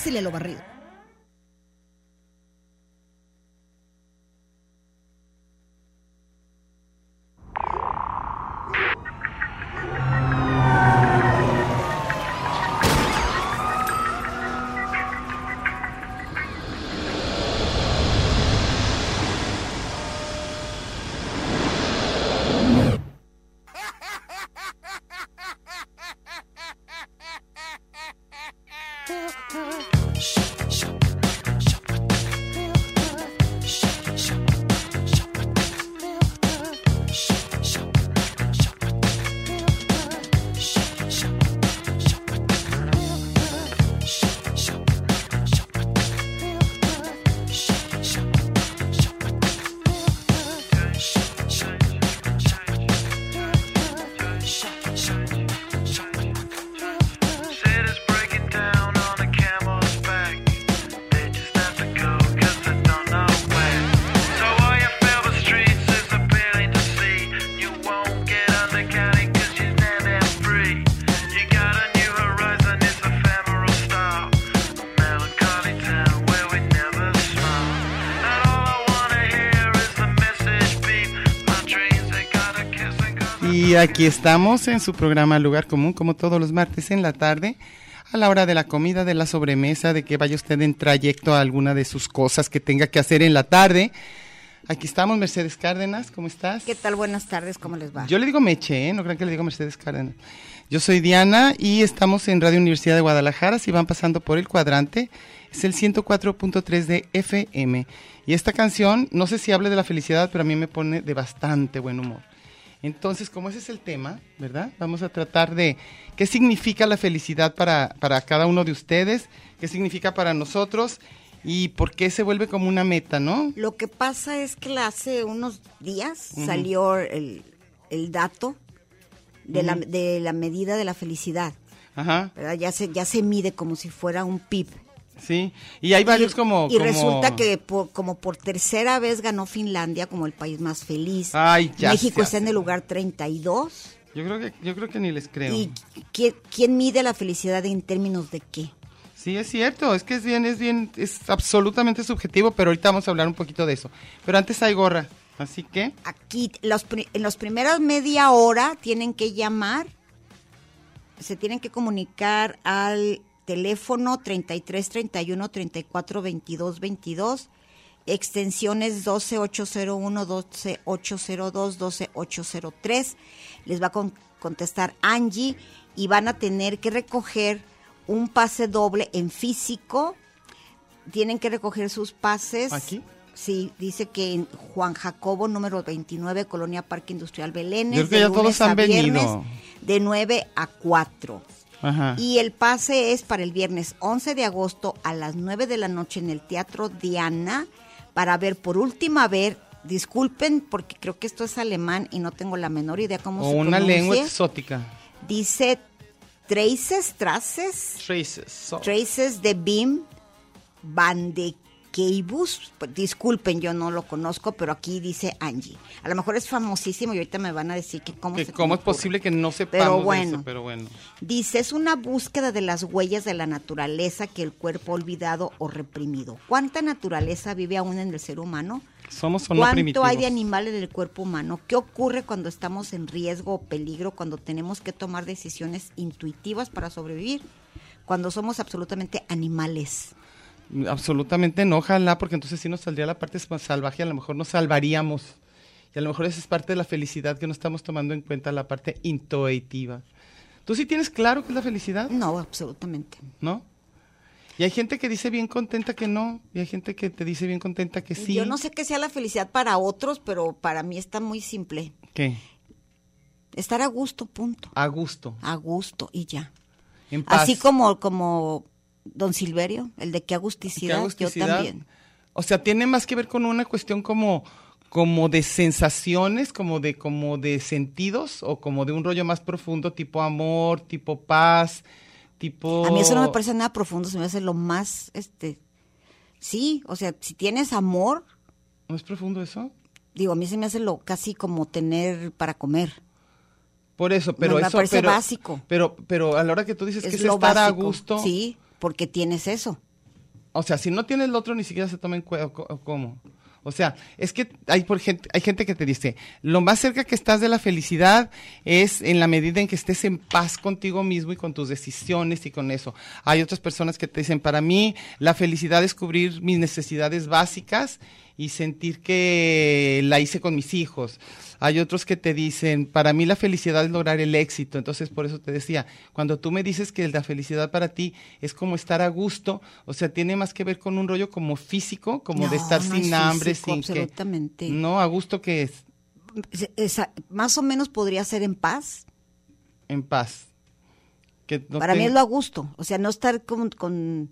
Pásele lo barrido. Aquí estamos en su programa Lugar Común, como todos los martes en la tarde, a la hora de la comida, de la sobremesa, de que vaya usted en trayecto a alguna de sus cosas que tenga que hacer en la tarde. Aquí estamos, Mercedes Cárdenas, ¿cómo estás? ¿Qué tal? Buenas tardes, ¿cómo les va? Yo le digo Meche, ¿eh? no crean que le digo Mercedes Cárdenas. Yo soy Diana y estamos en Radio Universidad de Guadalajara, si van pasando por el cuadrante, es el 104.3 de FM. Y esta canción, no sé si hable de la felicidad, pero a mí me pone de bastante buen humor. Entonces, como ese es el tema, ¿verdad? Vamos a tratar de qué significa la felicidad para, para cada uno de ustedes, qué significa para nosotros y por qué se vuelve como una meta, ¿no? Lo que pasa es que hace unos días salió el, el dato de, la, de la medida de la felicidad. Ajá, ¿verdad? Ya se, ya se mide como si fuera un PIB. Sí. Y hay varios y, como... y como- resulta que por- como por tercera vez ganó Finlandia como el país más feliz. Ay, ya México está en el lugar 32. Yo creo que, yo creo que ni les creo. ¿Y quién, quién mide la felicidad en términos de qué? Sí, es cierto, es que es bien, es bien, es absolutamente subjetivo, pero ahorita vamos a hablar un poquito de eso. Pero antes hay gorra, así que... Aquí, los, en las primeras media hora tienen que llamar, se tienen que comunicar al teléfono 33 31 34 22 22, extensiones 12801, 12802, 12803. Les va a con- contestar Angie y van a tener que recoger un pase doble en físico. Tienen que recoger sus pases. ¿Aquí? Sí, dice que en Juan Jacobo, número 29, Colonia Parque Industrial Belénes. Yo creo que de ya todos han viernes, venido. De 9 a 4. Ajá. Y el pase es para el viernes 11 de agosto a las 9 de la noche en el Teatro Diana para ver por última vez, disculpen porque creo que esto es alemán y no tengo la menor idea cómo o se una pronuncia. lengua exótica. Dice Traces, Traces, Traces. so- Traces de Bim Van de Keibus. Pues, Disculpen, yo no lo conozco, pero aquí dice Angie. A lo mejor es famosísimo y ahorita me van a decir que cómo que se ¿Cómo es posible que no sepamos Pero de bueno. eso? Pero bueno. Dice, es una búsqueda de las huellas de la naturaleza que el cuerpo ha olvidado o reprimido. ¿Cuánta naturaleza vive aún en el ser humano? Somos o no ¿Cuánto primitivos. hay de animales en el cuerpo humano? ¿Qué ocurre cuando estamos en riesgo o peligro, cuando tenemos que tomar decisiones intuitivas para sobrevivir? Cuando somos absolutamente animales. Absolutamente no, ojalá, porque entonces sí nos saldría la parte más salvaje, a lo mejor nos salvaríamos Y a lo mejor esa es parte de la felicidad que no estamos tomando en cuenta la parte intuitiva. ¿Tú sí tienes claro qué es la felicidad? No, absolutamente. ¿No? Y hay gente que dice bien contenta que no, y hay gente que te dice bien contenta que sí. Yo no sé qué sea la felicidad para otros, pero para mí está muy simple. ¿Qué? Estar a gusto, punto. A gusto, A gusto y ya. en paz. Así como, como don Silverio, el de qué ¿Qué agusticidad, yo también. O sea, tiene más que ver con una cuestión como como de sensaciones, como de como de sentidos o como de un rollo más profundo, tipo amor, tipo paz, tipo A mí eso no me parece nada profundo, se me hace lo más, este, sí, o sea, si tienes amor, ¿No es profundo eso? digo, a mí se me hace lo casi como tener para comer. Por eso, pero me eso parece pero, básico. Pero pero a la hora que tú dices que es estar a gusto, Sí, porque tienes eso. O sea, si no tienes el otro, ni siquiera se toma en cuenta. ¿o co- o ¿Cómo? O sea, es que hay, gente, hay gente que te dice, lo más cerca que estás de la felicidad es en la medida en que estés en paz contigo mismo y con tus decisiones y con eso. Hay otras personas que te dicen, para mí la felicidad es cubrir mis necesidades básicas y sentir que la hice con mis hijos. Hay otros que te dicen, para mí la felicidad es lograr el éxito. Entonces, por eso te decía, cuando tú me dices que la felicidad para ti es como estar a gusto, o sea, tiene más que ver con un rollo como físico, como de estar no sin es hambre, físico, sin que... absolutamente. No, a gusto que es, Es- esa- más o menos podría ser en paz. en paz. Que no Para te- mí es lo a gusto, o sea, no estar con, con,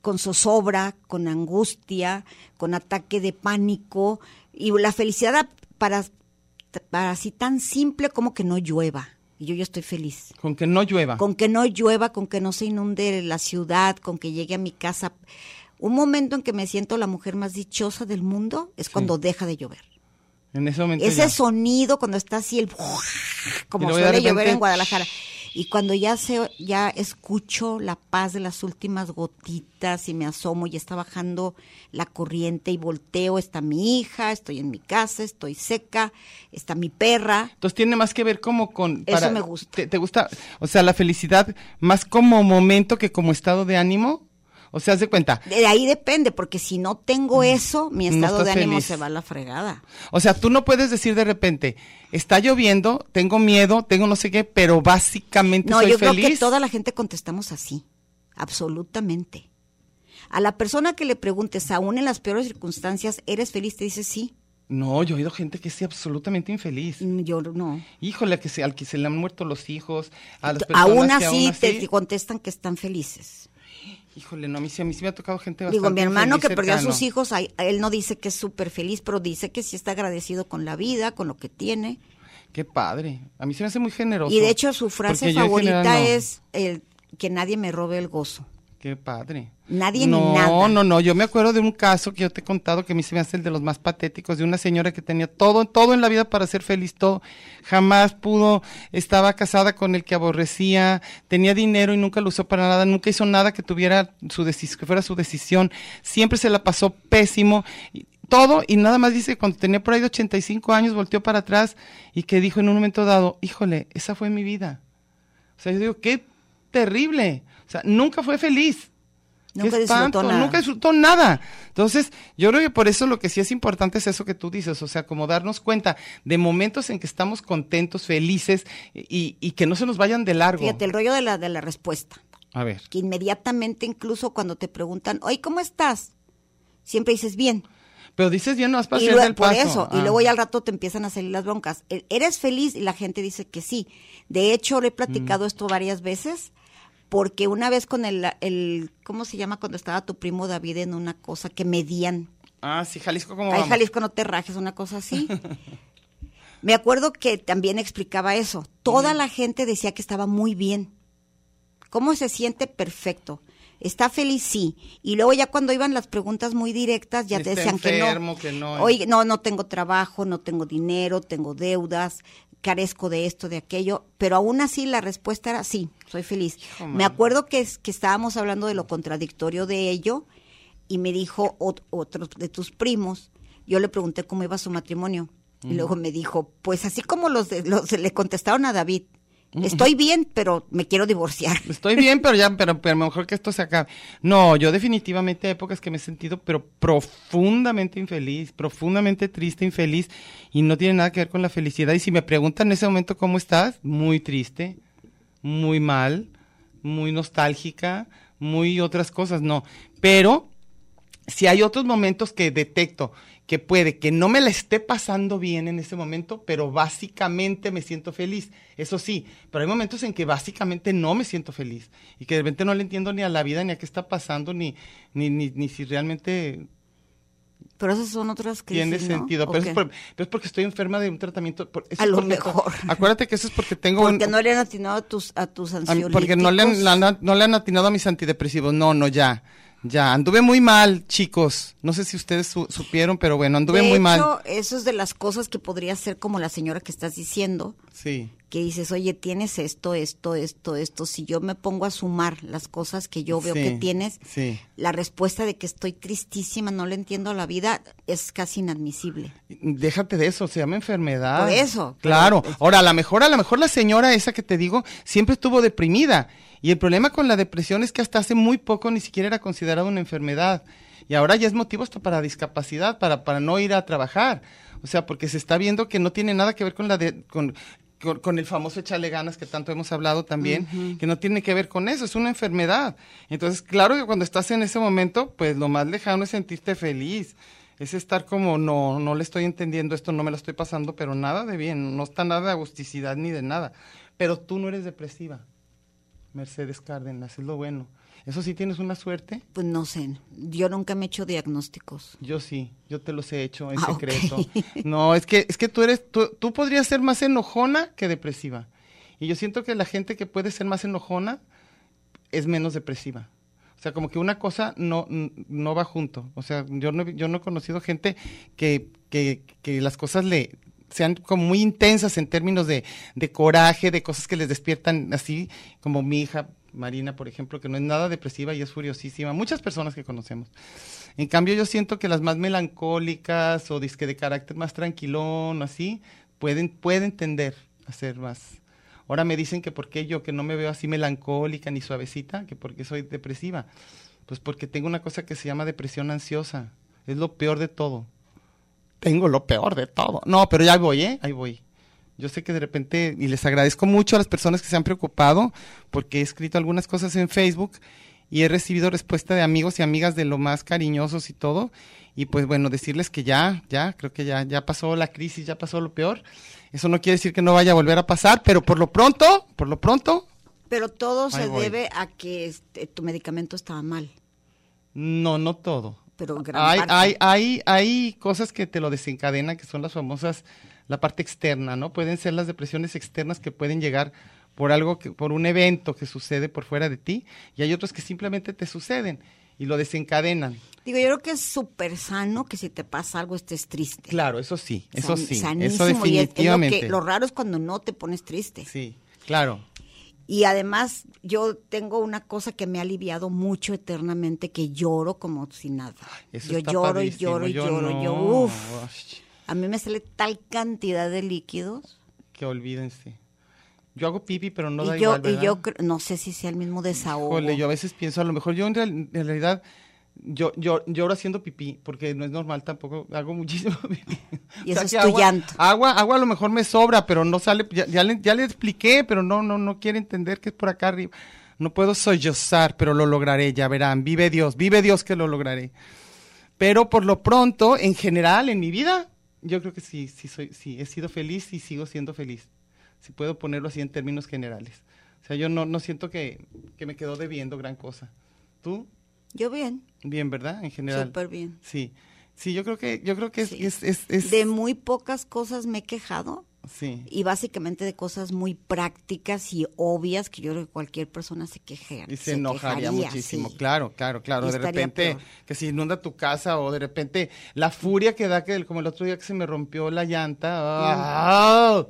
con zozobra, con angustia, con ataque de pánico. Y la felicidad para, para así tan simple como que no llueva. Y yo ya estoy feliz. Con que no llueva. Con que no llueva, con que no se inunde la ciudad, con que llegue a mi casa. Un momento en que me siento la mujer más dichosa del mundo es cuando deja de llover. En ese momento Ese ya. sonido cuando está así el como suele llover en Guadalajara y cuando ya se ya escucho la paz de las últimas gotitas y me asomo y está bajando la corriente y volteo está mi hija estoy en mi casa estoy seca está mi perra Entonces tiene más que ver como con... Eso me gusta. Te, te gusta? O sea, la felicidad más como momento que como estado de ánimo. O sea, haz de cuenta. de ahí depende porque si no tengo eso mi Mm. No estado de ánimo feliz. se va a la fregada O sea, tú no puedes decir de repente, está lloviendo, tengo miedo, tengo no sé qué, pero básicamente No, soy yo feliz. creo que toda la gente contestamos así, absolutamente. A la persona que le preguntes, aún en las peores circunstancias, ¿eres feliz? Te dice sí. No, yo he oído gente que es absolutamente infeliz. Mm, Yo no. Híjole, que se, al que se le han muerto los hijos, a las personas Aún que así, aún te así- contestan que están felices. Híjole, no, a mí, sí, a mí sí me ha tocado gente bastante Digo, mi hermano que perdió a sus hijos, a él no dice que es súper feliz, pero dice que sí está agradecido con la vida, con lo que tiene. Qué padre. A mí se me hace muy generoso. Y de hecho su frase favorita general no. es el, que nadie me robe el gozo. Qué padre. Nadie ni no, nada. No, no, Yo me acuerdo de un caso que yo te he contado que a mí se me hace el de los más patéticos, de una señora que tenía todo, todo en la vida para ser feliz, todo. Jamás pudo, estaba casada con el que aborrecía, tenía dinero y nunca lo usó para nada, nunca hizo nada que tuviera su que fuera su decisión. Siempre se la pasó pésimo. y todo y nada más dice que cuando tenía por ahí de 85 años volteó para atrás y que dijo en un momento dado, híjole, esa fue mi vida. O sea, yo digo, qué terrible. O sea, nunca fue feliz. Nunca disfrutó nada. Nunca disfrutó nada. Entonces, yo creo que por eso lo que sí es importante es eso que tú dices, o sea, como darnos cuenta de momentos en que estamos contentos, felices y, y que no se nos vayan de largo. Fíjate, el rollo de la, de la respuesta. A ver, Que inmediatamente, incluso cuando te preguntan, oye, ¿cómo estás? Siempre dices bien. pero dices bien, no Y hacer luego, del por paso. eso, y Ah. luego ya al rato te empiezan a salir las broncas. El- ¿Eres feliz? Y la gente dice que sí. De hecho, le he Mm. platicado esto varias veces, porque una vez con el, el, ¿cómo se llama? Cuando estaba tu primo David en una cosa que medían. Ah, sí, Jalisco, ¿cómo Ay? Jalisco, no te rajes, una cosa así. Me acuerdo que también explicaba eso. Toda la gente decía que estaba muy bien. ¿Cómo se siente? Perfecto. ¿Está feliz? Sí. Y luego ya cuando iban las preguntas muy directas, ya te decían que no. que no. Oye, no, no tengo trabajo, no tengo dinero, tengo deudas, carezco de esto, de aquello. Pero aún así la respuesta era sí, soy feliz. Me acuerdo que, que estábamos hablando de lo contradictorio de ello y me dijo ot- otro de tus primos, yo le pregunté cómo iba su matrimonio y luego me dijo, pues así como los, de, los le contestaron a David, Estoy bien, pero me quiero divorciar. Estoy bien, pero ya, pero, pero mejor que esto se acabe. No, yo definitivamente hay épocas que me he sentido, pero profundamente infeliz, profundamente triste, infeliz, y no tiene nada que ver con la felicidad. Y si me preguntan en ese momento cómo estás, muy triste, muy mal, muy nostálgica, muy otras cosas, no. Pero si hay otros momentos que detecto que puede que no me la esté pasando bien en ese momento, pero básicamente me siento feliz. Eso sí, pero hay momentos en que básicamente no me siento feliz y que de repente no le entiendo ni a la vida, ni a qué está pasando, ni, ni, ni, ni si realmente Pero esas son otras crisis, tiene sentido. ¿O Pero, qué? es por- pero es porque estoy enferma de un tratamiento. por- eso A lo mejor. Acuérdate que eso es porque tengo un- Porque no le han atinado a tus, a tus a mí- ansiolíticos. porque no le, han, la- no le han atinado a mis antidepresivos. No, no, ya. Ya, anduve muy mal, chicos. No sé si ustedes su- supieron, pero bueno, anduve de muy hecho, mal. eso es de las cosas que podría ser como la señora que estás diciendo, Sí. Que dices, oye, tienes esto, esto, esto, esto. Si yo me pongo a sumar las cosas que yo veo Sí, que tienes, Sí. la respuesta de que estoy tristísima, no le entiendo la vida, es casi inadmisible. Déjate de eso, se llama enfermedad. Por eso, Claro. pero- Ahora, a lo mejor, a lo mejor la señora esa que te digo siempre estuvo deprimida. Y el problema con la depresión es que hasta hace muy poco ni siquiera era considerada una enfermedad. Y ahora ya es motivo hasta para discapacidad, para, para no ir a trabajar. O sea, porque se está viendo que no tiene nada que ver con la de, con, con, con el famoso echale ganas que tanto hemos hablado también, que no tiene que ver con eso, es una enfermedad. Entonces, claro que cuando estás en ese momento, pues lo más lejano es sentirte feliz. Es estar como, no, no le estoy entendiendo esto, no me lo estoy pasando, pero nada de bien, no está nada de agusticidad ni de nada. Pero tú no eres depresiva, Mercedes Cárdenas, es lo bueno. Eso sí tienes una suerte, Pues no sé, yo nunca me he hecho diagnósticos. yo sí, yo te los he hecho en Ah, secreto. No, es que, es que tú eres, tú, tú podrías ser más enojona que depresiva. Y yo siento que la gente que puede ser más enojona es menos depresiva. O sea, como que una cosa no, no va junto. O sea, yo no, he- yo no he conocido gente que, que, que las cosas le sean como muy intensas en términos de, de coraje, de cosas que les despiertan así, como mi hija Marina, por ejemplo, que no es nada depresiva y es furiosísima. Muchas personas que conocemos. En cambio, yo siento que las más melancólicas o disque de carácter más tranquilón, así, pueden, pueden tender a ser más. Ahora me dicen que por qué yo, que no me veo así melancólica ni suavecita, que porque soy depresiva. Pues porque tengo una cosa que se llama depresión ansiosa. Es lo peor de todo. Tengo lo peor de todo. No, pero ya voy, ¿eh? Ahí voy. Yo sé que de repente, y les agradezco mucho a las personas que se han preocupado, porque he escrito algunas cosas en Facebook y he recibido respuesta de amigos y amigas de lo más cariñosos y todo. Y pues bueno, decirles que ya, ya, creo que ya, ya pasó la crisis, ya pasó lo peor. Eso no quiere decir que no vaya a volver a pasar, pero por lo pronto, por lo pronto, Pero todo se voy. debe a que este, tu medicamento estaba mal. no, no todo. Pero gran Hay, parte. hay, hay, hay cosas que te lo desencadenan, que son las famosas, la parte externa, ¿no? Pueden ser las depresiones externas que pueden llegar por algo, que, por un evento que sucede por fuera de ti, y hay otros que simplemente te suceden y lo desencadenan. Digo, yo creo que es súper sano que si te pasa algo estés triste. Claro, eso sí, eso San- sí, sanísimo, eso y es- lo que- definitivamente. lo, raro es cuando no te pones triste. Sí, claro. Y además, yo tengo una cosa que me ha aliviado mucho eternamente, que lloro como si nada. Eso yo lloro y lloro y lloro. Yo, no. uf, Ush, a mí me sale tal cantidad de líquidos. que olvídense. Yo hago pipi, pero no da y yo, igual, yo no sé si sea el mismo desahogo. Híjole, yo a veces pienso, a lo mejor yo en, real- en realidad yo, yo lloro haciendo pipí, porque no es normal tampoco, hago muchísimo pipí. Y eso es tu agua, llanto. Agua, agua a lo mejor me sobra, pero no sale, ya, ya le, ya le expliqué, pero no, no, no quiere entender que es por acá arriba. No puedo sollozar, pero lo lograré, ya verán. Vive Dios, vive Dios que lo lograré. Pero por lo pronto, en general, en mi vida, yo creo que sí, sí soy, sí, he sido feliz y sigo siendo feliz. Si puedo ponerlo así en términos generales. O sea, yo no, no siento que, que me quedó debiendo gran cosa. ¿Tú? Yo bien, Bien, ¿verdad? En general. súper bien. Sí. Sí, yo creo que, yo creo que es, Sí. es, es, es- De muy pocas cosas me he quejado sí. y básicamente de cosas muy prácticas y obvias que yo creo que cualquier persona se queje. Y se, enojaría quejaría, muchísimo, sí. claro, claro, claro. Y De repente peor. que se inunda tu casa o de repente la furia que da, que como el otro día que se me rompió la llanta. ¡ah!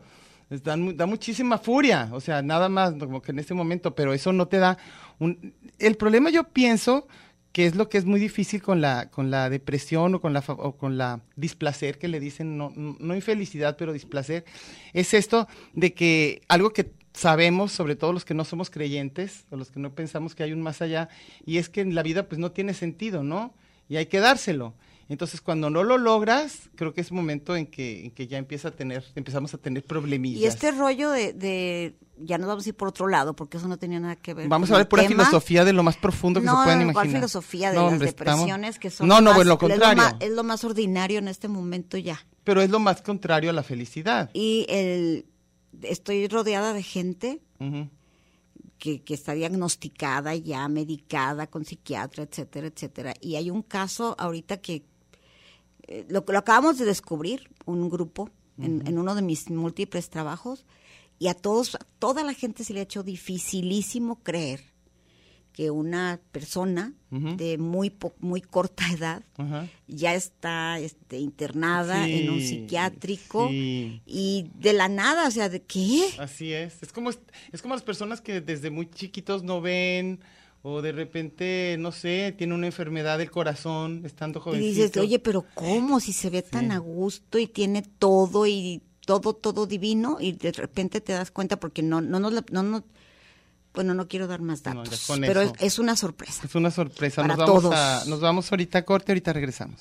Da, mu- da muchísima furia, o sea, nada más como que en ese momento, pero eso no te da un... El problema yo pienso que es lo que es muy difícil con la, con la depresión o con la, o con la displacer que le dicen, no, no infelicidad, pero displacer, es esto de que algo que sabemos, sobre todo los que no somos creyentes, o los que no pensamos que hay un más allá, y es que en la vida pues no tiene sentido, ¿no? Y hay que dárselo. Entonces, cuando no lo logras, creo que es momento en que, en que ya empieza a tener, empezamos a tener problemillas. Y este rollo de, de- ya nos vamos a ir por otro lado, porque eso no tenía nada que ver. Vamos con a ver pura tema. filosofía de lo más profundo que no, se puedan ¿cuál imaginar. filosofía de No, las hombre, estamos- depresiones que son No, no, más- pues lo es contrario. más- es lo más ordinario en este momento ya. Pero es lo más contrario a la felicidad. Y el estoy rodeada de gente que, que está diagnosticada ya, medicada con psiquiatra, etcétera, etcétera. Y hay un caso ahorita que eh, lo, lo acabamos de descubrir, un grupo, en, en uno de mis múltiples trabajos, y a todos, a toda la gente se le ha hecho dificilísimo creer que una persona de muy, po- muy corta edad ya está este, internada Sí, en un psiquiátrico sí. y de la nada, o sea, ¿de qué? Así es. Es como, es como las personas que desde muy chiquitos no ven o de repente, no sé, tiene una enfermedad del corazón estando Y jovencito. dices, oye, pero ¿cómo? Si se ve tan Sí. a gusto y tiene todo y todo, todo divino y de repente te das cuenta porque no, no nos, la- no, no, bueno, no quiero dar más No, datos, con pero es una sorpresa. Es una sorpresa. Para nos, vamos todos. A, nos vamos ahorita a corte, ahorita regresamos.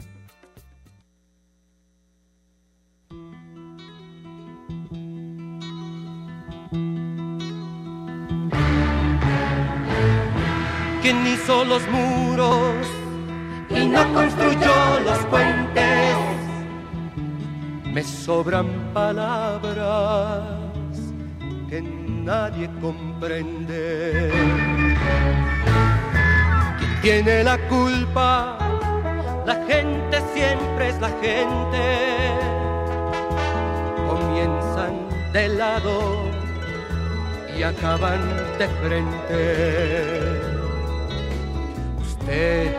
Quien hizo los muros y no construyó los puentes. Me sobran palabras que nadie comprende. ¿Quién tiene la culpa? La gente siempre es la gente. Comienzan de lado y acaban de frente. Usted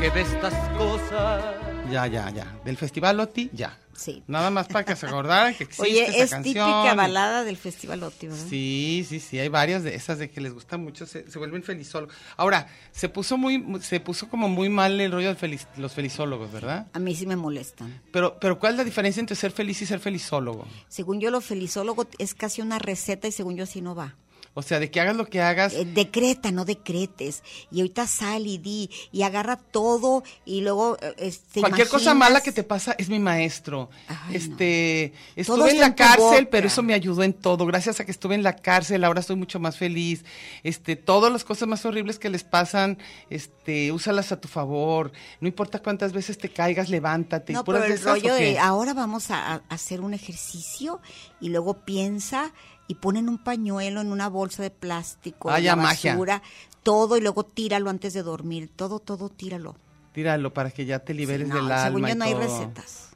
que ve estas cosas. Ya, ya, ya. Del Festival Oti, ya. Sí. Nada más para que se acordaran que existe Oye, esa es canción. típica balada del Festival Oti, ¿verdad? Sí, sí, sí, hay varias de esas de que les gusta mucho, se, se vuelven felizólogos. Ahora, se puso muy, se puso como muy mal el rollo de feliz- los felizólogos, ¿verdad? A mí sí me molestan. Pero, pero ¿cuál es la diferencia entre ser feliz y ser felizólogo? Según yo, lo felizólogo es casi una receta y según yo así no va. O sea, de que hagas lo que hagas. Eh, decreta, no decretes. Y ahorita sal y di, y agarra todo, y luego eh, este, Cualquier cosa mala que te pasa es mi maestro. Ay, este, Todo estuve en la en tu cárcel, pero eso me ayudó en todo. Gracias a que estuve en la cárcel, ahora estoy mucho más feliz. Este, todas las cosas más horribles que les pasan, este, úsalas a tu favor. No importa cuántas veces te caigas, levántate. No, pero de el esas, ¿o rollo de qué? ahora vamos a, a hacer un ejercicio y luego piensa y ponen un pañuelo en una bolsa de plástico, Ah, ya, la magia. basura, todo y luego tíralo antes de dormir, todo, todo tíralo. Tíralo para que ya te liberes Sí, no, del según alma. yo y no hay recetas.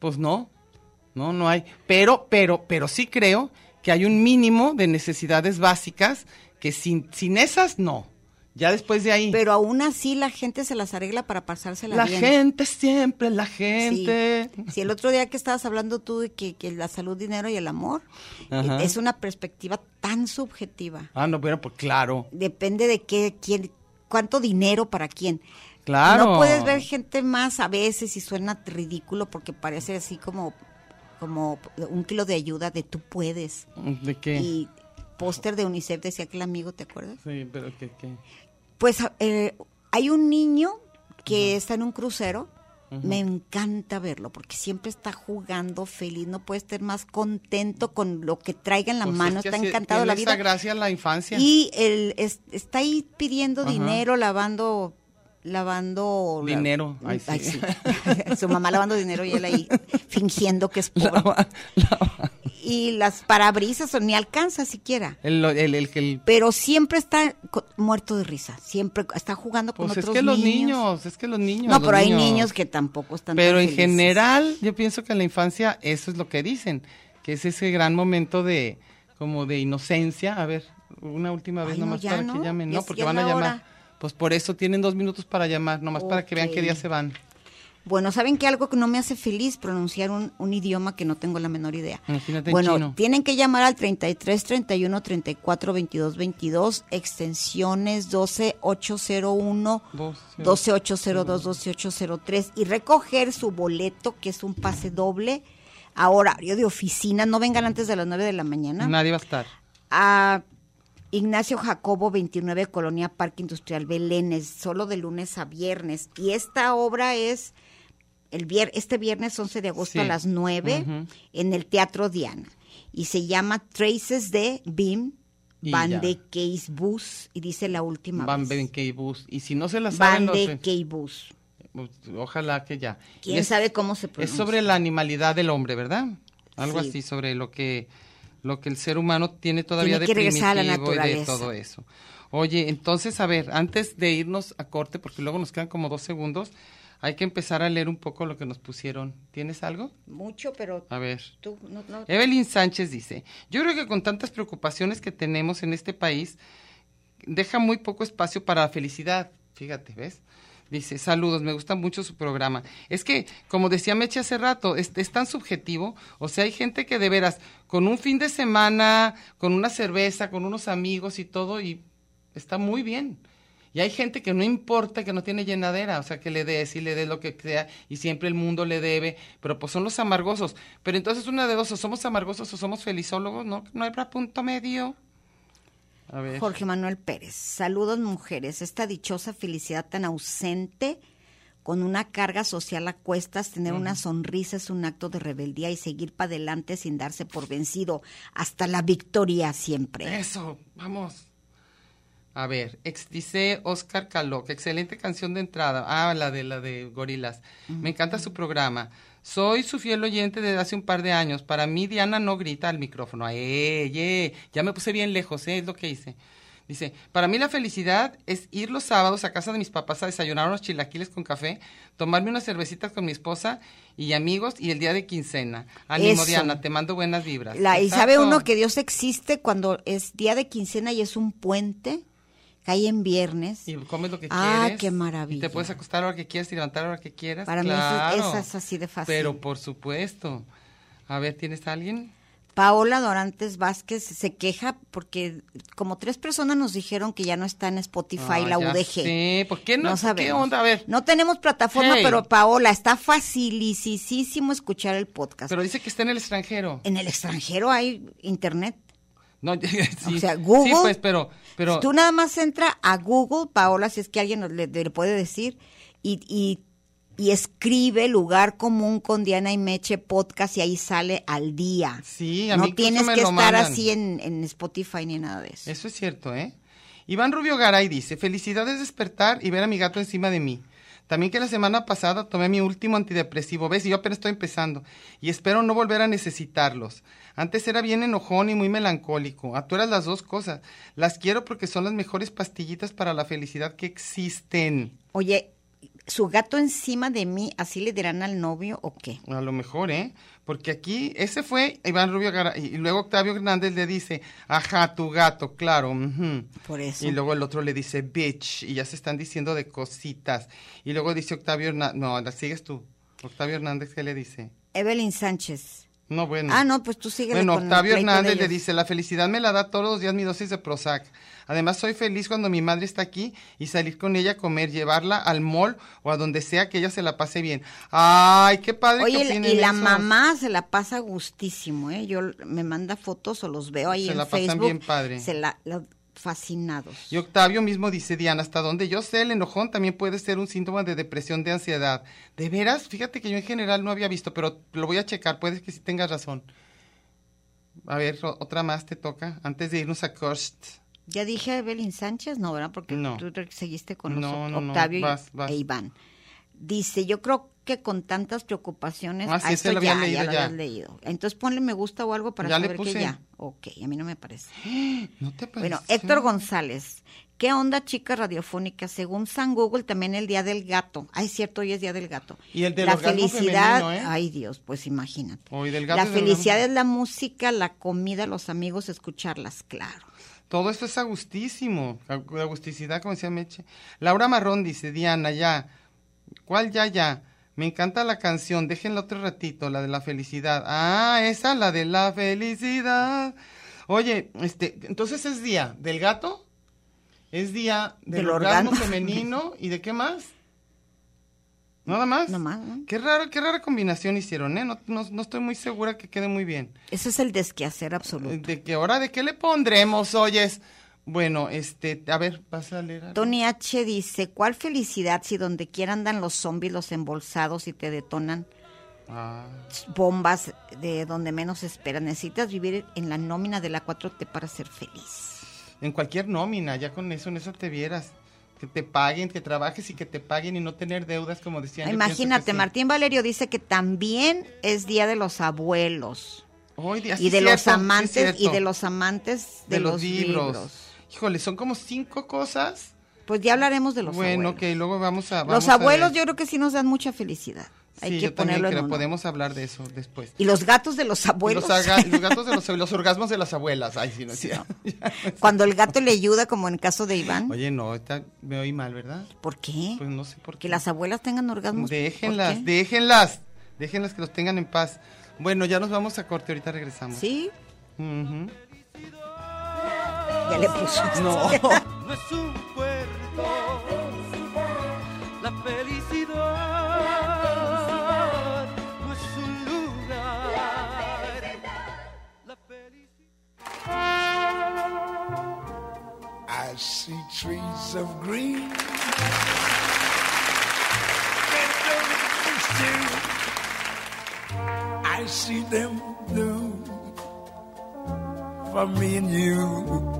Pues no, no, no hay. Pero, pero, pero sí creo que hay un mínimo de necesidades básicas que sin, sin esas no. Ya después de ahí. Pero aún así la gente se las arregla para pasársela la bien. gente siempre, la Sí. gente. Si el otro día que estabas hablando tú de que, que la salud, dinero y el amor Ajá. es una perspectiva tan subjetiva. Ah, no, bueno, pues claro. Depende de qué, quién, cuánto dinero para quién. Claro. No puedes ver gente más a veces y suena ridículo porque parece así como, como un kilo de ayuda de tú puedes. ¿De qué? Y póster de UNICEF decía que el amigo, ¿te acuerdas? Sí, pero ¿qué, qué? Pues eh, hay un niño que está en un crucero. Me encanta verlo porque siempre está jugando feliz, no puede estar más contento con lo que traiga en la Pues mano, es que está encantado la tiene esa vida. gracia la infancia. Y él es- está ahí pidiendo dinero, lavando, lavando la- Dinero, ay, sí. Su mamá lavando dinero y él ahí fingiendo que es pobre. Lava- lava- Y las parabrisas ni alcanza siquiera. el, el, el, el- Pero siempre está muerto de risa, siempre está jugando con pues es otros que los niños. niños, es que los niños. No, pero hay niños que tampoco están tan Pero en felices. general, yo pienso que en la infancia eso es lo que dicen, que es ese gran momento de como de inocencia. A ver, una última vez Ay, no, nomás ya para no, que llamen, no, porque van a la llamar. hora. Pues por eso tienen dos minutos para llamar, nomás para que vean qué día se van. Bueno, ¿saben que algo que no me hace feliz? Pronunciar un, un idioma que no tengo la menor idea. Imagínate en bueno, chino. tienen que llamar al 33 31 34 22 22, extensiones 12 801, Dos, 12 802, 12 803 y recoger su boleto, que es un pase doble, a horario de oficina. No vengan antes de las 9 de la mañana. Nadie va a estar. a Ignacio Jacobo 29 Colonia Parque Industrial Belénes, solo de lunes a viernes. Y esta obra es el vier este viernes 11 de agosto Sí. a las 9 Ujú. en el Teatro Diana. Y se llama Traces de BIM, Van de Bus, y dice la última Van vez. Ben K-Bus. Y si no se la saben, Van de Case Bus. pues, ojalá que ya. ¿Quién es- sabe cómo se Es pronuncia? sobre la animalidad del hombre, ¿verdad? Algo Sí. así sobre lo que lo que el ser humano tiene todavía Tiene de a la primitivo y de naturaleza. todo eso. Oye, entonces, a ver, antes de irnos a corte, porque luego nos quedan como dos segundos, hay que empezar a leer un poco lo que nos pusieron. ¿Tienes algo? Mucho, pero A ver. tú no, no- Evelyn Sánchez dice, yo creo que con tantas preocupaciones que tenemos en este país, deja muy poco espacio para la felicidad. Fíjate, ¿ves? Dice, saludos, me gusta mucho su programa. Es que, como decía Meche hace rato, es, tan subjetivo. O sea, hay gente que de veras, con un fin de semana, con una cerveza, con unos amigos y todo, y está muy bien. Y hay gente que no importa, que no tiene llenadera, o sea, que le des y le des lo que sea, y siempre el mundo le debe, pero pues son los amargosos. Pero entonces una de dos, o somos amargosos o somos felizólogos, ¿no? No para punto medio. A ver. Jorge Manuel Pérez. Saludos mujeres. Esta dichosa felicidad tan ausente, con una carga social a cuestas, tener una sonrisa es un acto de rebeldía y seguir para adelante sin darse por vencido. Hasta la victoria siempre. Eso, vamos. A ver, ex, dice Oscar que excelente canción de entrada. Ah, la de la de Gorilas. Me encanta su programa. Soy su fiel oyente desde hace un par de años. Para mí, Diana no grita al micrófono. ¡Eh, eh! Ya me puse bien lejos, ¿eh? Es lo que hice. Dice, para mí la felicidad es ir los sábados a casa de mis papás a desayunar unos chilaquiles con café, tomarme unas cervecitas con mi esposa y amigos y el día de quincena. Ánimo, Eso. Sabiana, te mando buenas vibras. La- y sabe uno que Dios existe cuando es día de quincena y es un puente, cae en viernes. Y comes lo que Ah, quieres. qué maravilla. Y te puedes acostar a la hora que quieras y levantar a la hora que quieras. Para mí eso- claro. esa es así de fácil. Pero por supuesto. A ver, ¿tienes a alguien? Paola Dorantes Vázquez se queja porque como tres personas nos dijeron que ya no está en Spotify Ah, la UDG. sé. ¿Por qué no? ¿Qué sabemos. onda? A ver. No tenemos plataforma, Hey. pero Paola, está facilísimo escuchar el podcast. Pero dice que está en el extranjero. en el extranjero hay internet. No, sí, o sea, Google. Sí, pues, pero, pero Tú nada más entra a Google, Paola, si es que alguien le, le puede decir, y, y, y escribe lugar común con Diana y Meche podcast y ahí sale al día. Sí, a no mí incluso tienes me que lo estar mandan. así en, en Spotify ni nada de eso. Eso es cierto, ¿eh? Iván Rubio Garay dice, felicidades despertar y ver a mi gato encima de mí. También que la semana pasada tomé mi último antidepresivo, ¿ves? Y yo apenas estoy empezando. Y espero no volver a necesitarlos. Antes era bien enojón y muy melancólico. A tú eras las dos cosas. Las quiero porque son las mejores pastillitas para la felicidad que existen. Oye, ¿su gato encima de mí, así le dirán al novio o qué? A lo mejor, ¿eh? Porque aquí, ese fue Iván Rubio Garay. Y luego Octavio Hernández le dice, ajá, tu gato, claro. ujú". Por eso. Y luego el otro le dice bitch y ya se están diciendo de cositas. Y luego dice Octavio Hernández, no, la sigues tú. Octavio Hernández, ¿qué le dice? Evelyn Sánchez. No, bueno. Ah, no, pues tú sigue Bueno, con Octavio Hernández le dice, la felicidad me la da todos los días mi dosis de Prozac. Además, soy feliz cuando mi madre está aquí y salir con ella a comer, llevarla al mall o a donde sea que ella se la pase bien. Ay, qué padre Oye, que y la- eso. mamá se la pasa gustísimo, ¿eh? Yo me manda fotos o los veo ahí Se en la pasan Facebook. bien padre. Se la, la- fascinados. Y Octavio mismo dice, Diana, hasta donde yo sé, el enojón también puede ser un síntoma de depresión, de ansiedad. ¿De veras? Fíjate que yo en general no había visto, pero lo voy a checar, puedes que sí tengas razón. A ver, otra más te toca, antes de irnos a Kurst. Ya dije Evelyn Sánchez, no, ¿verdad? Porque No. tú seguiste con No, los no, Octavio y- vas, vas. e Iván. Dice, yo creo que con tantas preocupaciones, Ah, sí, esto lo ya, leído ya lo ya. habías leído. Entonces ponle me gusta o algo para Ya le saber que ya. Ok, a mí no me parece. ¿No te Bueno, pareció? Héctor González. ¿Qué onda, chicas radiofónicas? Según San Google, también el Día del Gato. Ay, cierto, hoy es Día del Gato. Y el del La felicidad, femenino, ¿eh? ay Dios, pues imagínate. Hoy del gato La felicidad es la música, la comida, los amigos, escucharlas, claro. Todo esto es agustísimo, ag- agusticidad, como decía Meche. Laura Marrón dice, Diana, ya. ¿Cuál ya, ya? Me encanta la canción, déjenla otro ratito, la de la felicidad. Ah, esa, la de la felicidad. Oye, este, entonces es día del gato, es día del, Del orgasmo, femenino, ¿y de qué más? ¿Nada más? No más, ¿no? Qué rara, qué rara combinación hicieron, ¿eh? No, no, no estoy muy segura que quede muy bien. Ese es el desquehacer absoluto. ¿De qué hora? ¿De qué le pondremos, oyes? Bueno, este, a ver, vas a leer. Tony H dice, ¿cuál felicidad si donde quiera andan los zombies, los embolsados y te detonan Ah, bombas de donde menos esperas? Necesitas vivir en la nómina de la 4T para ser feliz. en cualquier nómina, ya con eso, en eso te vieras. Que te paguen, que trabajes y que te paguen y no tener deudas, como decían. Imagínate, sí. Martín Valerio dice que también es Día de los Abuelos Hoy día, sí y de es los amantes y de los amantes de, los, libros. Híjole, son como cinco cosas. Pues ya hablaremos de los bueno, abuelos. que luego vamos a. los vamos abuelos yo creo que sí nos dan mucha felicidad. Hay Sí, que yo también ponerlo en creo, podemos hablar de eso después. Y los gatos de los abuelos. Los, aga- los gatos de los, los orgasmos de las abuelas. Ay, sí, no cierto. Cuando el gato le ayuda, como en el caso de Iván. Oye, no, ahorita me oí mal, ¿verdad? ¿Por qué? Pues no sé por qué. que las abuelas tengan orgasmos. ¿por Déjenlas, déjenlas, déjenlas que los tengan en paz. Bueno, ya nos vamos a corte, ahorita regresamos. Sí, Ujú. Ya le puso. No. no es un puerto. La felicidad no es un lugar. La felicidad. I see trees of green. I see them blue for me and you.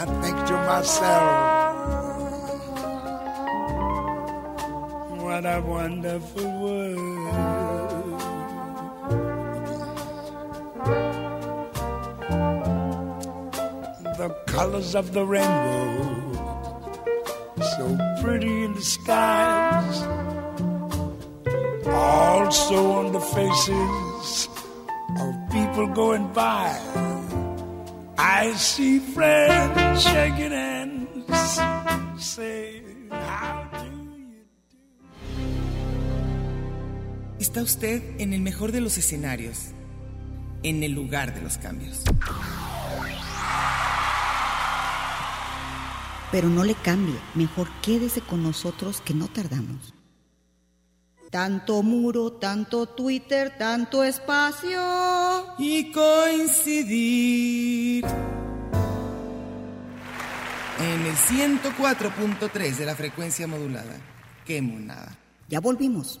I think to myself, what a wonderful world. the colors of the rainbow, so pretty in the skies, also on the faces of people going by. I see friends shaking hands, say, How do you Está usted en el mejor de los escenarios, en el lugar de los cambios. Pero no le cambie, mejor quédese con nosotros que no tardamos. Tanto muro, tanto Twitter, tanto espacio. Y coincidir en el 104.3 de la frecuencia modulada. Qué monada. Ya volvimos.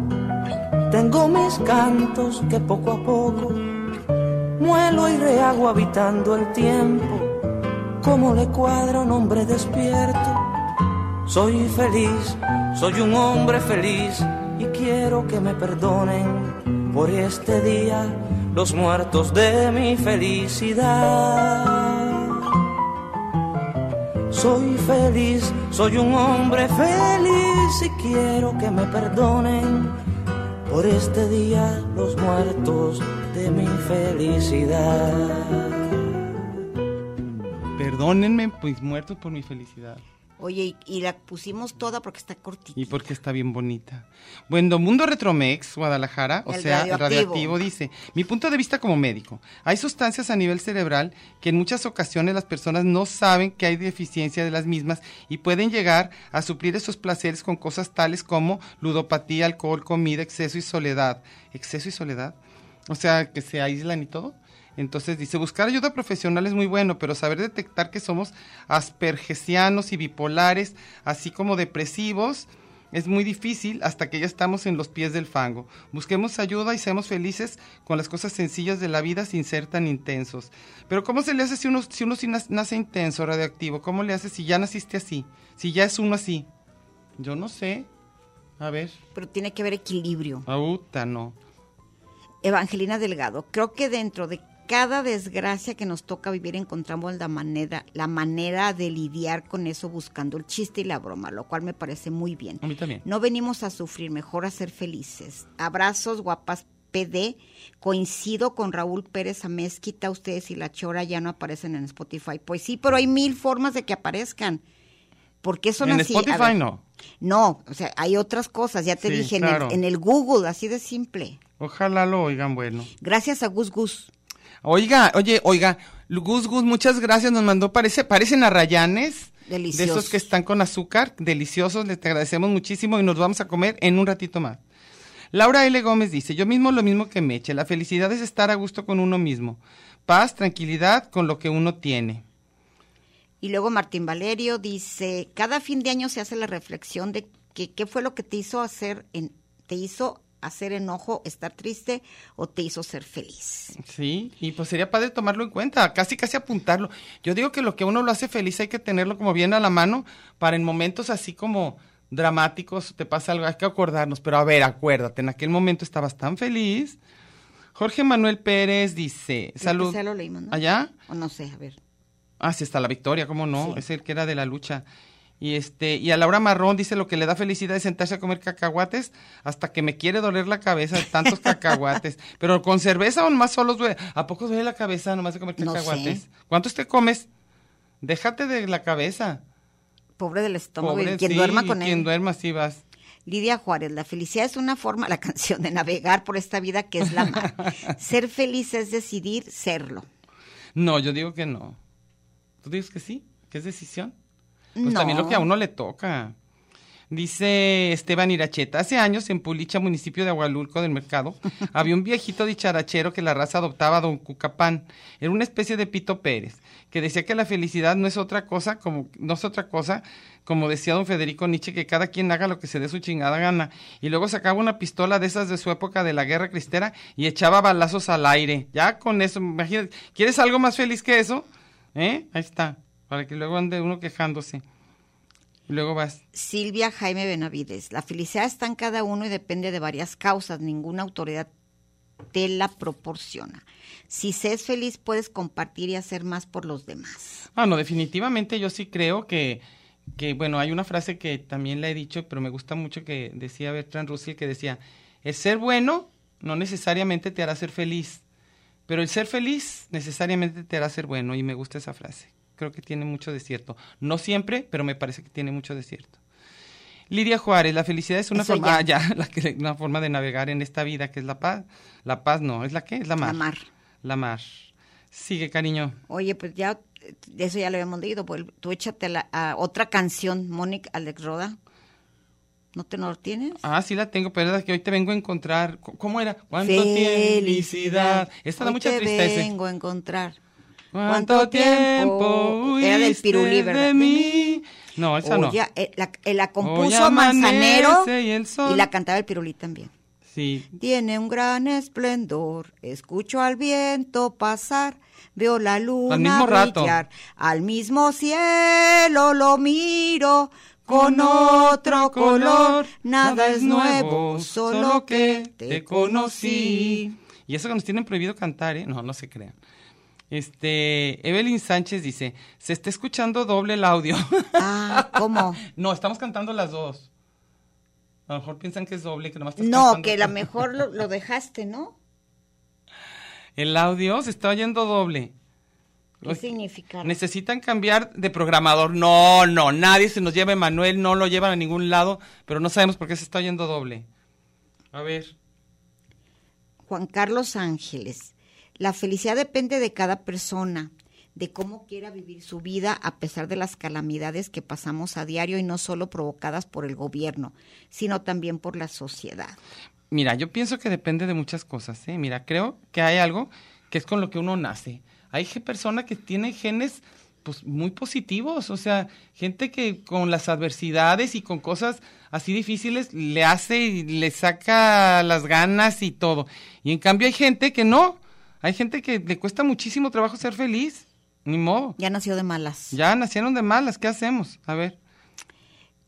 tengo mis cantos que poco a poco muelo y rehago habitando el tiempo, como le cuadra un hombre despierto. Soy feliz, soy un hombre feliz y quiero que me perdonen por este día los muertos de mi felicidad. Soy feliz, soy un hombre feliz y quiero que me perdonen por este día los muertos de mi felicidad. Perdónenme, pues muertos por mi felicidad. Oye, y, y la pusimos toda porque está cortita. Y porque está bien bonita. Bueno, Mundo Retromex, Guadalajara, o El sea, radioactivo. radioactivo, dice, mi punto de vista como médico, hay sustancias a nivel cerebral que en muchas ocasiones las personas no saben que hay deficiencia de las mismas y pueden llegar a suplir esos placeres con cosas tales como ludopatía, alcohol, comida, exceso y soledad. ¿Exceso y soledad? O sea, que se aíslan y todo. Entonces dice, buscar ayuda profesional es muy bueno, pero saber detectar que somos aspergesianos y bipolares, así como depresivos, es muy difícil hasta que ya estamos en los pies del fango. Busquemos ayuda y seamos felices con las cosas sencillas de la vida sin ser tan intensos. Pero ¿cómo se le hace si uno, si uno nace intenso, radioactivo? ¿Cómo le hace si ya naciste así? Si ya es uno así. Yo no sé. A ver. Pero tiene que haber equilibrio. Auta, no. Evangelina Delgado, creo que dentro de cada desgracia que nos toca vivir encontramos la manera, la manera de lidiar con eso buscando el chiste y la broma, lo cual me parece muy bien. A mí también. No venimos a sufrir, mejor a ser felices. Abrazos, guapas PD. Coincido con Raúl Pérez Amezquita, ustedes y la Chora ya no aparecen en Spotify. Pues sí, pero hay mil formas de que aparezcan. ¿Por qué son En así? A Spotify ver. no. No, o sea, hay otras cosas, ya te Sí, dije, en, el, en el Google, así de simple. Ojalá lo oigan bueno. Gracias a Gus Gus. Oiga, oye, oiga, Gus Gus, muchas gracias, nos mandó, parece, parecen arrayanes. Deliciosos. De esos que están con azúcar, deliciosos, les te agradecemos muchísimo y nos vamos a comer en un ratito más. Laura L. Gómez dice, yo mismo lo mismo que Meche, la felicidad es estar a gusto con uno mismo. Paz, tranquilidad con lo que uno tiene. Y luego Martín Valerio dice, cada fin de año se hace la reflexión de que qué fue lo que te hizo hacer, en, te hizo hacer enojo, estar triste o te hizo ser feliz. Sí, y pues sería padre tomarlo en cuenta, casi casi apuntarlo. Yo digo que lo que uno lo hace feliz hay que tenerlo como bien a la mano para en momentos así como dramáticos te pasa algo, hay que acordarnos, pero a ver, acuérdate, en aquel momento estabas tan feliz. Jorge Manuel Pérez dice, salud. lo leímos, ¿no? ¿Allá? O no sé, a ver. Ah, sí, está la victoria, ¿cómo no? Sí. Es el que era de la lucha. Y este, y a Laura Marrón dice lo que le da felicidad es sentarse a comer cacahuates hasta que me quiere doler la cabeza de tantos cacahuates. Pero con cerveza o más solos duele. ¿A poco duele la cabeza nomás de comer No cacahuates? sé. ¿Cuántos te comes? Déjate de la cabeza. Pobre del estómago, Pobre, y quien sí, duerma y con quien él. duerma, sí vas. Lidia Juárez, la felicidad es una forma, la canción de navegar por esta vida que es la mar. Ser feliz es decidir serlo. No, yo digo que no. ¿Tú dices que sí? ¿Que es decisión? Pues No. también lo que a uno le toca. Dice Esteban Iracheta, hace años en Pulicha, municipio de Agualulco del Mercado, había un viejito dicharachero que la raza adoptaba a don Cucapán. Era una especie de Pito Pérez, que decía que la felicidad no es otra cosa, como, no es otra cosa, como decía don Federico Nietzsche, que cada quien haga lo que se dé su chingada gana. Y luego sacaba una pistola de esas de su época de la guerra cristera y echaba balazos al aire. Ya con eso, imagínate, ¿quieres algo más feliz que eso? ¿Eh? Ahí está, para que luego ande uno quejándose. Y luego vas. Silvia Jaime Benavides, la felicidad está en cada uno y depende de varias causas, ninguna autoridad te la proporciona. Si se es feliz, puedes compartir y hacer más por los demás. Ah, no, definitivamente yo sí creo que, que, bueno, hay una frase que también la he dicho, pero me gusta mucho que decía Bertrand Russell, que decía, el ser bueno no necesariamente te hará ser feliz, pero el ser feliz necesariamente te hará ser bueno, y me gusta esa frase. Creo que tiene mucho de cierto. No siempre, pero me parece que tiene mucho de cierto. Lidia Juárez, la felicidad es una Eso forma, ya. ah, ya, la que- una forma de navegar en esta vida, que es la paz. La paz no, ¿es la qué? Es la mar. La mar. La mar. Sigue, cariño. Oye, pues ya, de eso ya lo habíamos leído, pues tú échate la, a otra canción, Mónica Alex Roda. ¿No te no lo tienes? Ah, sí la tengo, pero es que hoy te vengo a encontrar. ¿Cómo era? ¿Cuánto felicidad? Esta da Hoy mucha te tristeza. vengo a encontrar. ¿Cuánto tiempo Era del Pirulí, ¿verdad? de mí? No, esa no. Oye, eh, la, eh, la compuso Manzanero y el sol. y la cantaba el Pirulí también. Sí. Tiene un gran esplendor, escucho al viento pasar, veo la luna Al mismo rato. brillar, al mismo cielo lo miro con otro color, nada es nuevo, solo que te conocí. Y eso que nos tienen prohibido cantar, ¿eh? No, no se crean. Este, Evelyn Sánchez dice, se está escuchando doble el audio. Ah, ¿cómo? no, estamos cantando las dos. A lo mejor piensan que es doble, que nomás estás No, cantando. que la mejor lo, lo dejaste, ¿no? El audio se está oyendo doble. ¿Qué significa? Necesitan cambiar de programador. No, no, nadie se nos lleva Manuel, no lo llevan a ningún lado, pero no sabemos por qué se está oyendo doble. A ver. Juan Carlos Ángeles, la felicidad depende de cada persona, de cómo quiera vivir su vida a pesar de las calamidades que pasamos a diario y no solo provocadas por el gobierno, sino también por la sociedad. Mira, yo pienso que depende de muchas cosas. ¿eh? Mira, creo que hay algo que es con lo que uno nace. Hay ge- persona que tiene genes pues muy positivos, o sea, gente que con las adversidades y con cosas así difíciles le hace y le saca las ganas y todo. Y en cambio hay gente que no, hay gente que le cuesta muchísimo trabajo ser feliz, ni modo. Ya nació de malas. Ya nacieron de malas, ¿qué hacemos? A ver,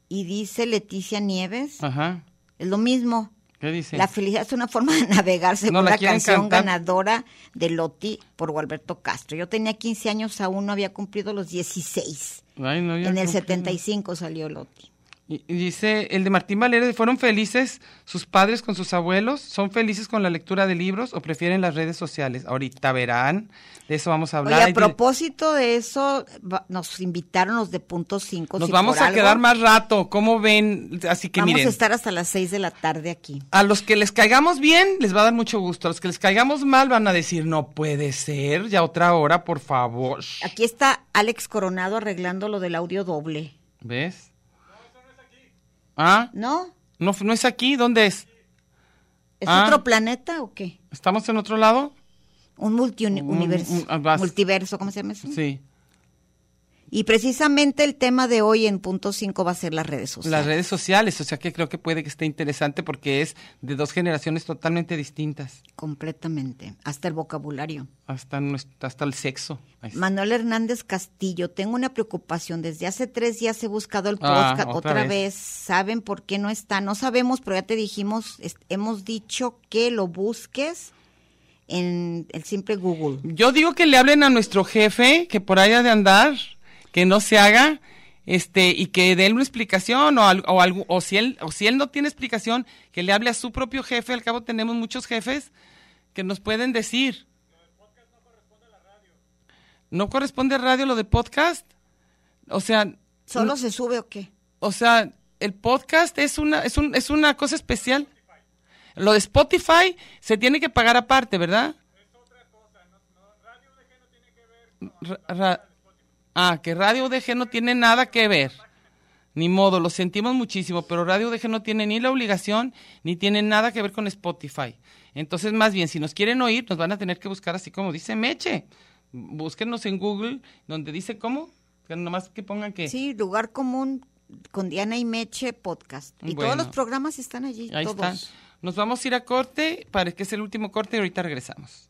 Y dice Leticia Nieves, ajá, es lo mismo. ¿qué dice? La felicidad es una forma de navegar según No, la canción cantar. ganadora de Loti por Gualberto Castro. Yo tenía 15 años, aún no había cumplido los 16. Ay, no, En el creo que no. 75 salió Loti. Y y dice el de Martín Valera, ¿fueron felices sus padres con sus abuelos? ¿Son felices con la lectura de libros o prefieren las redes sociales? Ahorita verán, de eso vamos a hablar. Oye, a propósito de eso, nos invitaron los de punto 5. Nos vamos a quedar más rato, ¿cómo ven? Así que Vamos miren, a estar hasta las 6 de la tarde aquí. a los que les caigamos bien les va a dar mucho gusto, a los que les caigamos mal van a decir, no puede ser, ya otra hora, por favor. Aquí está Alex Coronado arreglando lo del audio doble. ¿Ves? Ah, ¿No? no, no es aquí, ¿dónde es? ¿Es Ah. otro planeta o qué? ¿Estamos en otro lado? Un multiuniverso. un- vas. multiverso, ¿cómo se llama eso? Sí. Y precisamente el tema de hoy en punto 5 va a ser las redes sociales. Las redes sociales, o sea que creo que puede que esté interesante porque es de dos generaciones totalmente distintas, Completamente. Hasta el vocabulario. hasta, nuestro- hasta el sexo. Manuel Hernández Castillo, tengo una preocupación. Desde hace tres días he buscado el Ah, podcast otra otra, vez. vez. ¿Saben por qué no está? No sabemos, pero ya te dijimos, hemos dicho que lo busques en el simple Google. Yo digo que le hablen a nuestro jefe, que por ha de andar, que no se haga, este, y que dé él una explicación, o, al- o, algo- o, si él, o si él no tiene explicación, que le hable a su propio jefe, al cabo tenemos muchos jefes que nos pueden decir. ¿No corresponde a radio lo de podcast? O sea, ¿Solo se sube o qué? O sea, el podcast es una, es un, es una cosa especial. Lo de Spotify se tiene que pagar aparte, ¿verdad? Ra- ra- ah, que Radio UDG no tiene nada que ver. Ni modo, lo sentimos muchísimo, pero Radio UDG no tiene ni la obligación ni tiene nada que ver con Spotify. Entonces, más bien, si nos quieren oír, nos van a tener que buscar así como dice Meche. Búsquenos en Google, donde dice cómo, que nomás que pongan que... Sí, lugar común con Diana y Meche podcast. Y Bueno. todos los programas están allí, Ahí todos. están. Nos vamos a ir a corte, para que es el último corte y ahorita regresamos.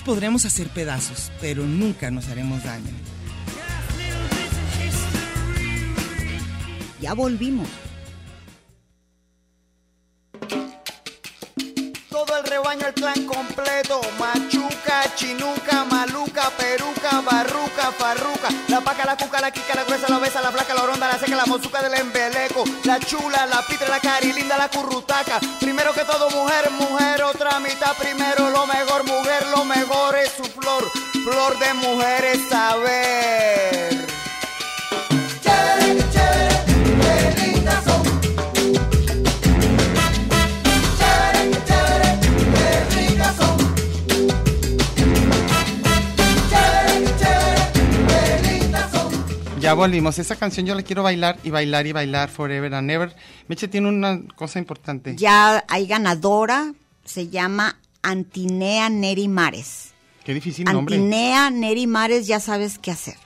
Nos podremos hacer pedazos, pero nunca nos haremos daño. Ya volvimos. Todo el rebaño, el clan completo. Machuca, chinuca, maluca, peruca, barruca, farruca. La paca, la cuca, la quica, la del embeleco. La chula, la pitra, la carilinda, la currutaca. Primero que todo, mujer, mujer, otra mitad. Primero lo mejor, mujer, lo mejor es su flor. Flor de mujeres, saber. Ya volvimos. Esa canción yo la quiero bailar y bailar y bailar forever and ever. Meche tiene una cosa importante. Ya hay ganadora, se llama Antinea Neri Mares. Qué difícil nombre. Antinea Neri Mares, ya sabes qué hacer.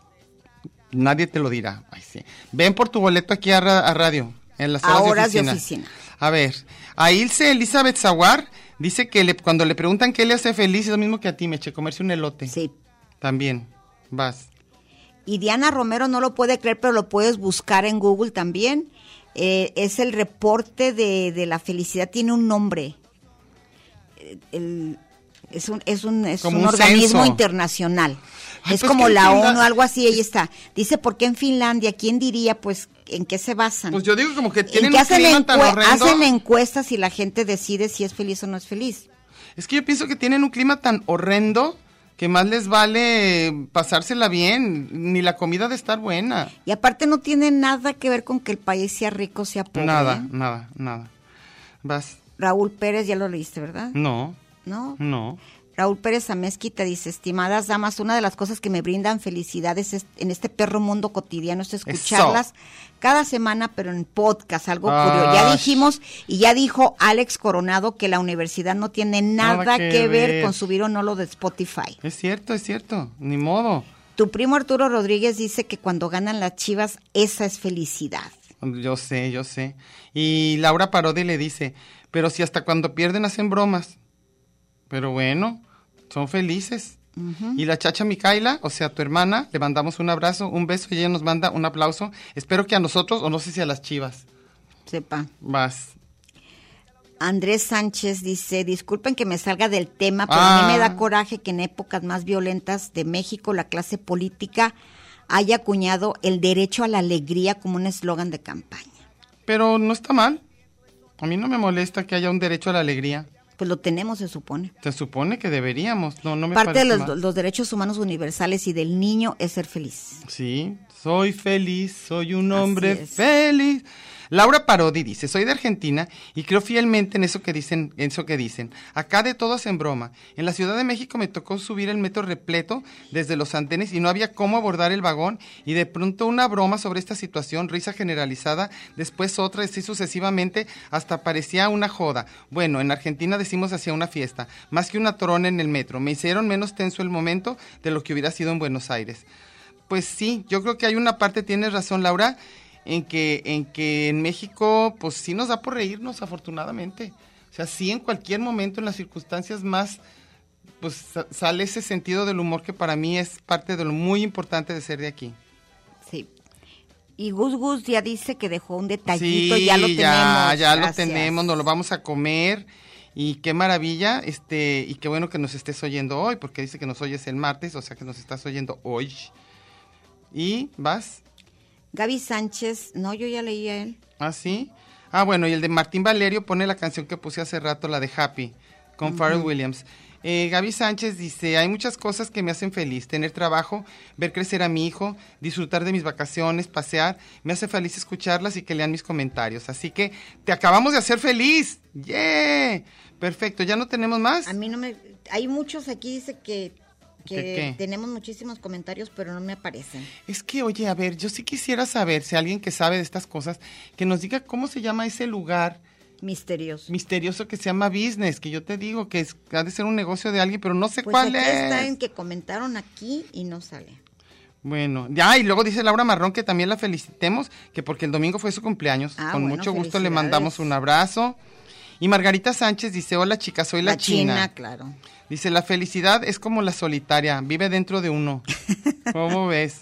Nadie te lo dirá. Ay, sí. Ven por tu boleto aquí a, ra- a radio, en las horas, A horas de, oficina. A ver, a Ilse Elizabeth Zaguar dice que le- cuando le preguntan qué le hace feliz es lo mismo que a ti, Meche, comerse un elote. Sí. También. Vas. Y Diana Romero no lo puede creer, pero lo puedes buscar en Google también. Eh, es el reporte de, de la felicidad, tiene un nombre. Eh, el- es un, es un, es un un organismo censo. internacional. Ay, es pues como la ONU, algo así, ahí está. Dice, ¿por qué en Finlandia? ¿Quién diría, pues, en qué se basan? Pues yo digo como que en tienen que un hacen, clima tan horrendo. hacen encuestas y la gente decide si es feliz o no es feliz. Es que yo pienso que tienen un clima tan horrendo que más les vale pasársela bien, ni la comida de estar buena. Y aparte no tiene nada que ver con que el país sea rico sea pobre. Nada, ¿eh? nada, nada. Vas. Raúl Pérez, ya lo leíste, ¿verdad? No, ¿No? no. Raúl Pérez Amezquita dice, estimadas damas, una de las cosas que me brindan felicidades es- en este perro mundo cotidiano es escucharlas cada semana, pero en podcast, algo curioso. Ya dijimos y ya dijo Alex Coronado que la universidad no tiene nada, Nada que, que ver, ver. con subir o no lo de Spotify. Es cierto, es cierto. Ni modo. Tu primo Arturo Rodríguez dice que cuando ganan las chivas, esa es felicidad. Yo sé, yo sé. Y Laura Parodi le dice, pero si hasta cuando pierden hacen bromas. Pero bueno, son felices. Y la chacha Micaela, o sea, tu hermana, le mandamos un abrazo, un beso y ella nos manda un aplauso. Espero que a nosotros, o no sé si a las chivas. Sepa. Vas. Andrés Sánchez dice, disculpen que me salga del tema, pero a mí me Ah. da coraje que en épocas más violentas de México la clase política haya acuñado el derecho a la alegría como un eslogan de campaña. Pero no está mal. A mí no me molesta que haya un derecho a la alegría. Pues lo tenemos, se supone. Se supone que deberíamos. No, no me Parte de los, mal. los derechos humanos universales y del niño es ser feliz. Sí, soy feliz, soy un hombre feliz. Laura Parodi dice, soy de Argentina y creo fielmente en eso que dicen, en eso que dicen. Acá de todo hacen broma. En la Ciudad de México me tocó subir el metro repleto desde los andenes y no había cómo abordar el vagón y de pronto una broma sobre esta situación, risa generalizada, después otra, así sucesivamente, hasta parecía una joda. Bueno, en Argentina decimos hacía una fiesta, más que una trona en el metro. Me hicieron menos tenso el momento de lo que hubiera sido en Buenos Aires. Pues sí, yo creo que hay una parte, tienes razón Laura, en que en que en México pues sí nos da por reírnos afortunadamente. O sea, sí en cualquier momento en las circunstancias más pues sa- sale ese sentido del humor que para mí es parte de lo muy importante de ser de aquí. Sí. Y Gus Gus ya dice que dejó un detallito, sí, ya lo tenemos. ya, ya lo Gracias. tenemos, nos lo vamos a comer. Y qué maravilla, este, y qué bueno que nos estés oyendo hoy, porque dice que nos oyes el martes, o sea que nos estás oyendo hoy. Y vas. Gaby Sánchez, no, yo ya leí a él. ¿Ah, sí? Ah, bueno, y el de Martín Valerio pone la canción que puse hace rato, la de Happy, con Pharrell Williams. Eh, Gaby Sánchez dice, hay muchas cosas que me hacen feliz. Tener trabajo, ver crecer a mi hijo, disfrutar de mis vacaciones, pasear. Me hace feliz escucharlas y que lean mis comentarios. Así que te acabamos de hacer feliz. ¡Yeah! Perfecto, ¿ya no tenemos más? A mí no me... Hay muchos aquí, dice que, que tenemos muchísimos comentarios, pero no me aparecen. Es que, oye, a ver, yo sí quisiera saber si alguien que sabe de estas cosas, que nos diga cómo se llama ese lugar Misterioso. misterioso que se llama business, que yo te digo que es, ha de ser un negocio de alguien, pero no sé Pues cuál aquí es. está en que comentaron aquí y no sale. Bueno, ya, y luego dice Laura Marrón que también la felicitemos, que porque el domingo fue su cumpleaños. Ah, Con bueno, mucho gusto le mandamos un abrazo. Y Margarita Sánchez dice, hola chicas, soy la, China. claro. Dice, la felicidad es como la solitaria, vive dentro de uno. ¿Cómo ves?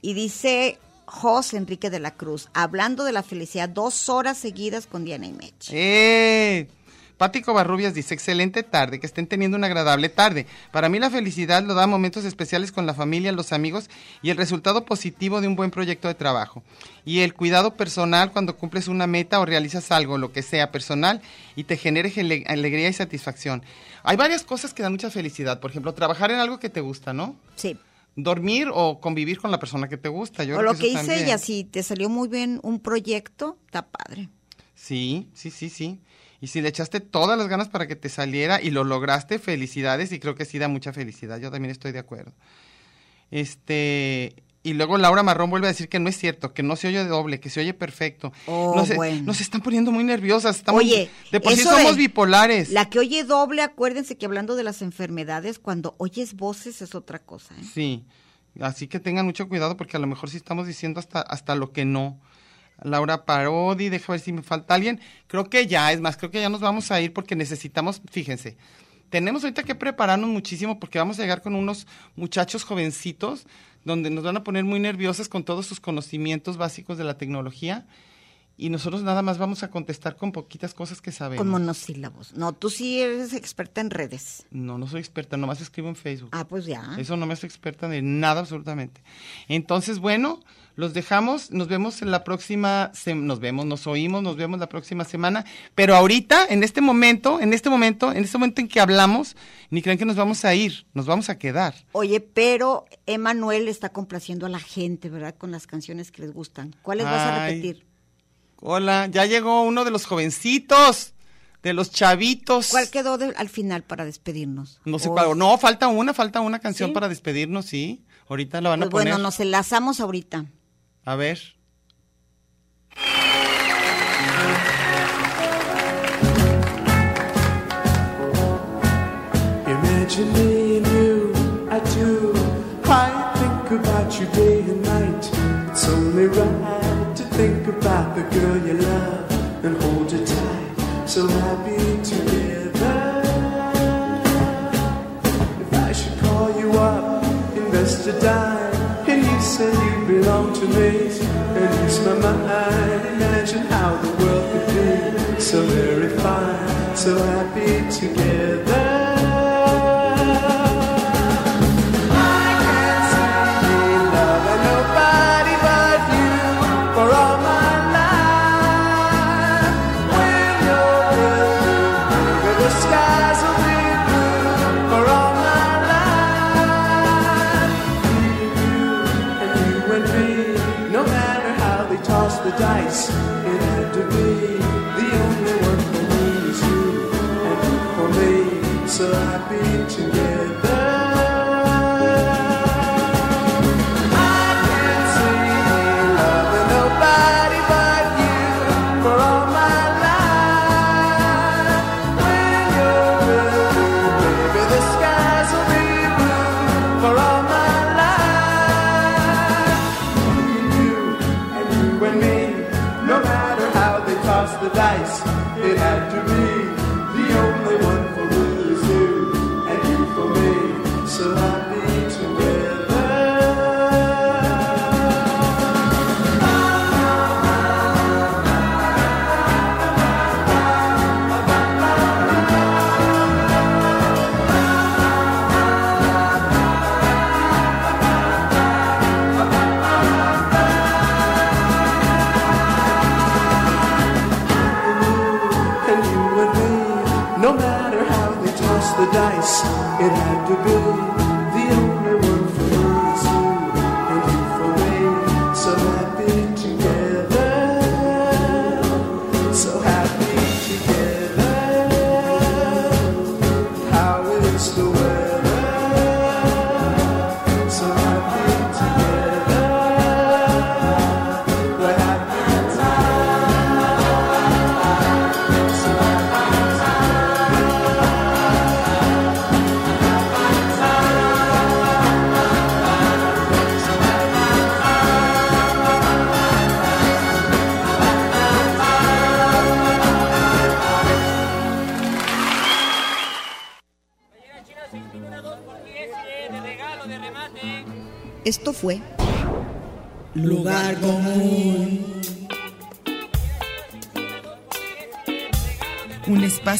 Y dice José Enrique de la Cruz, hablando de la felicidad, dos horas seguidas con Diana y Meche. ¡Eh! Pati Covarrubias dice, excelente tarde, que estén teniendo una agradable tarde. Para mí la felicidad lo da momentos especiales con la familia, los amigos y el resultado positivo de un buen proyecto de trabajo. Y el cuidado personal cuando cumples una meta o realizas algo, lo que sea personal, y te genere alegría y satisfacción. Hay varias cosas que dan mucha felicidad. Por ejemplo, trabajar en algo que te gusta, ¿no? Sí. Dormir o convivir con la persona que te gusta. Yo o creo lo que dice también. ella, si te salió muy bien un proyecto, está padre. Sí, sí, sí, sí. Y si le echaste todas las ganas para que te saliera y lo lograste, felicidades y creo que sí da mucha felicidad. Yo también estoy de acuerdo. Este, y luego Laura Marrón vuelve a decir que no es cierto, que no se oye doble, que se oye perfecto. Oh, nos, bueno. nos están poniendo muy nerviosas. Estamos, Oye, de por sí somos bipolares. La que oye doble, acuérdense que hablando de las enfermedades, cuando oyes voces es otra cosa. ¿eh? Sí, así que tengan mucho cuidado porque a lo mejor sí estamos diciendo hasta, hasta lo que no. Laura Parodi, deja ver si me falta alguien. Creo que ya, es más, creo que ya nos vamos a ir porque necesitamos, fíjense, tenemos ahorita que prepararnos muchísimo porque vamos a llegar con unos muchachos jovencitos donde nos van a poner muy nerviosas con todos sus conocimientos básicos de la tecnología y nosotros nada más vamos a contestar con poquitas cosas que sabemos. Con monosílabos. No, tú sí eres experta en redes. No, no soy experta, nomás escribo en Facebook. Ah, pues ya. Eso no me hace experta de nada absolutamente. Entonces, bueno, los dejamos, nos vemos en la próxima, nos vemos, nos oímos, nos vemos la próxima semana, pero ahorita, en este momento, en este momento, en este momento en que hablamos, ni crean que nos vamos a ir, nos vamos a quedar. Oye, pero Emanuel está complaciendo a la gente, ¿verdad? Con las canciones que les gustan. ¿Cuáles vas a Ay. repetir? Hola, ya llegó uno de los jovencitos, de los chavitos. ¿Cuál quedó de- al final para despedirnos? No sé O- cuál, no, falta una, falta una canción ¿Sí? para despedirnos, sí. Ahorita la van a Pues poner. bueno, nos enlazamos ahorita. A ver. Imagine me and you, I do. I think about you day and night. It's only right to think about the girl you love and hold her tight. So happy together. If I should call you up, invest a dime, and you say you belong to me. and least my mind, imagine how the world could be so very fine, so happy together.